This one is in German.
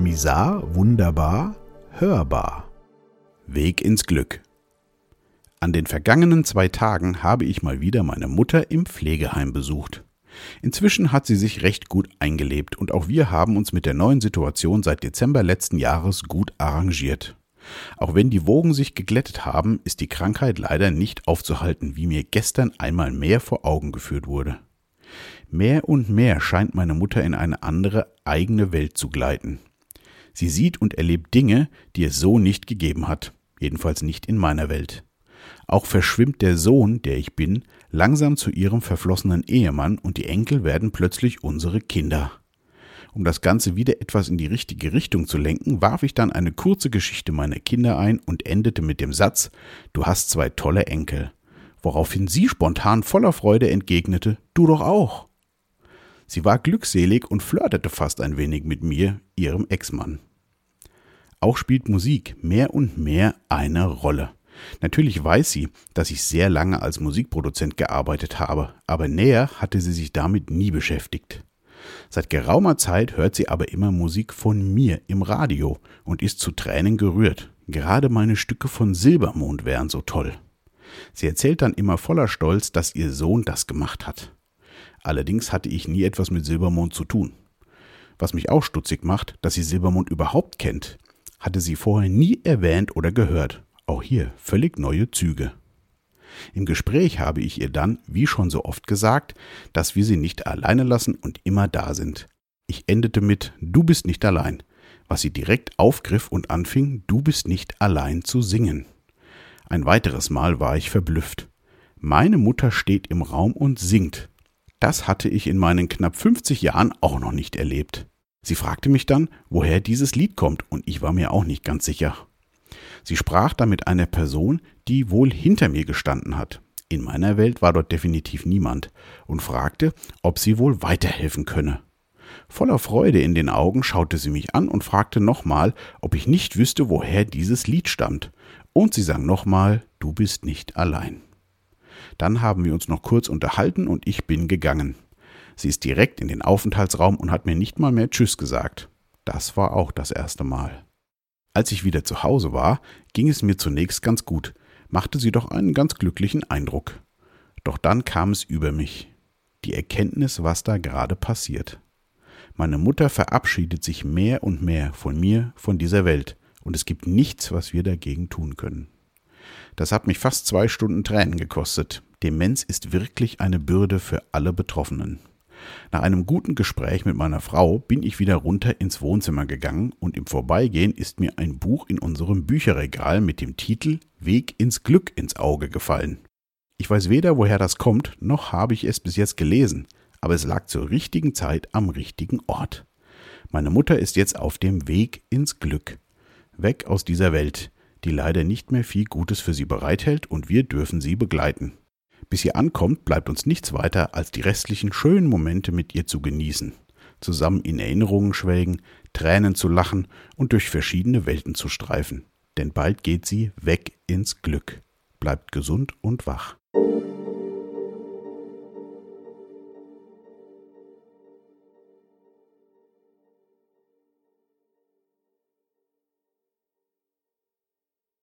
Misar, wunderbar, hörbar. Weg ins Glück. An den vergangenen zwei Tagen habe ich mal wieder meine Mutter im Pflegeheim besucht. Inzwischen hat sie sich recht gut eingelebt und auch wir haben uns mit der neuen Situation seit Dezember letzten Jahres gut arrangiert. Auch wenn die Wogen sich geglättet haben, ist die Krankheit leider nicht aufzuhalten, wie mir gestern einmal mehr vor Augen geführt wurde. Mehr und mehr scheint meine Mutter in eine andere eigene Welt zu gleiten. Sie sieht und erlebt Dinge, die es so nicht gegeben hat, jedenfalls nicht in meiner Welt. Auch verschwimmt der Sohn, der ich bin, langsam zu ihrem verflossenen Ehemann und die Enkel werden plötzlich unsere Kinder. Um das Ganze wieder etwas in die richtige Richtung zu lenken, warf ich dann eine kurze Geschichte meiner Kinder ein und endete mit dem Satz Du hast zwei tolle Enkel. Woraufhin sie spontan voller Freude entgegnete Du doch auch. Sie war glückselig und flirtete fast ein wenig mit mir, ihrem Ex-Mann. Auch spielt Musik mehr und mehr eine Rolle. Natürlich weiß sie, dass ich sehr lange als Musikproduzent gearbeitet habe, aber näher hatte sie sich damit nie beschäftigt. Seit geraumer Zeit hört sie aber immer Musik von mir im Radio und ist zu Tränen gerührt. Gerade meine Stücke von Silbermond wären so toll. Sie erzählt dann immer voller Stolz, dass ihr Sohn das gemacht hat. Allerdings hatte ich nie etwas mit Silbermond zu tun. Was mich auch stutzig macht, dass sie Silbermond überhaupt kennt, hatte sie vorher nie erwähnt oder gehört. Auch hier völlig neue Züge. Im Gespräch habe ich ihr dann, wie schon so oft gesagt, dass wir sie nicht alleine lassen und immer da sind. Ich endete mit Du bist nicht allein, was sie direkt aufgriff und anfing, Du bist nicht allein zu singen. Ein weiteres Mal war ich verblüfft. Meine Mutter steht im Raum und singt. Das hatte ich in meinen knapp 50 Jahren auch noch nicht erlebt. Sie fragte mich dann, woher dieses Lied kommt, und ich war mir auch nicht ganz sicher. Sie sprach da mit einer Person, die wohl hinter mir gestanden hat. In meiner Welt war dort definitiv niemand und fragte, ob sie wohl weiterhelfen könne. Voller Freude in den Augen schaute sie mich an und fragte nochmal, ob ich nicht wüsste, woher dieses Lied stammt. Und sie sang nochmal, Du bist nicht allein. Dann haben wir uns noch kurz unterhalten und ich bin gegangen. Sie ist direkt in den Aufenthaltsraum und hat mir nicht mal mehr Tschüss gesagt. Das war auch das erste Mal. Als ich wieder zu Hause war, ging es mir zunächst ganz gut, machte sie doch einen ganz glücklichen Eindruck. Doch dann kam es über mich. Die Erkenntnis, was da gerade passiert. Meine Mutter verabschiedet sich mehr und mehr von mir, von dieser Welt, und es gibt nichts, was wir dagegen tun können. Das hat mich fast zwei Stunden Tränen gekostet. Demenz ist wirklich eine Bürde für alle Betroffenen. Nach einem guten Gespräch mit meiner Frau bin ich wieder runter ins Wohnzimmer gegangen und im Vorbeigehen ist mir ein Buch in unserem Bücherregal mit dem Titel Weg ins Glück ins Auge gefallen. Ich weiß weder, woher das kommt, noch habe ich es bis jetzt gelesen, aber es lag zur richtigen Zeit am richtigen Ort. Meine Mutter ist jetzt auf dem Weg ins Glück. Weg aus dieser Welt, die leider nicht mehr viel Gutes für sie bereithält und wir dürfen sie begleiten. Bis ihr ankommt, bleibt uns nichts weiter, als die restlichen schönen Momente mit ihr zu genießen, zusammen in Erinnerungen schwelgen, Tränen zu lachen und durch verschiedene Welten zu streifen. Denn bald geht sie weg ins Glück. Bleibt gesund und wach.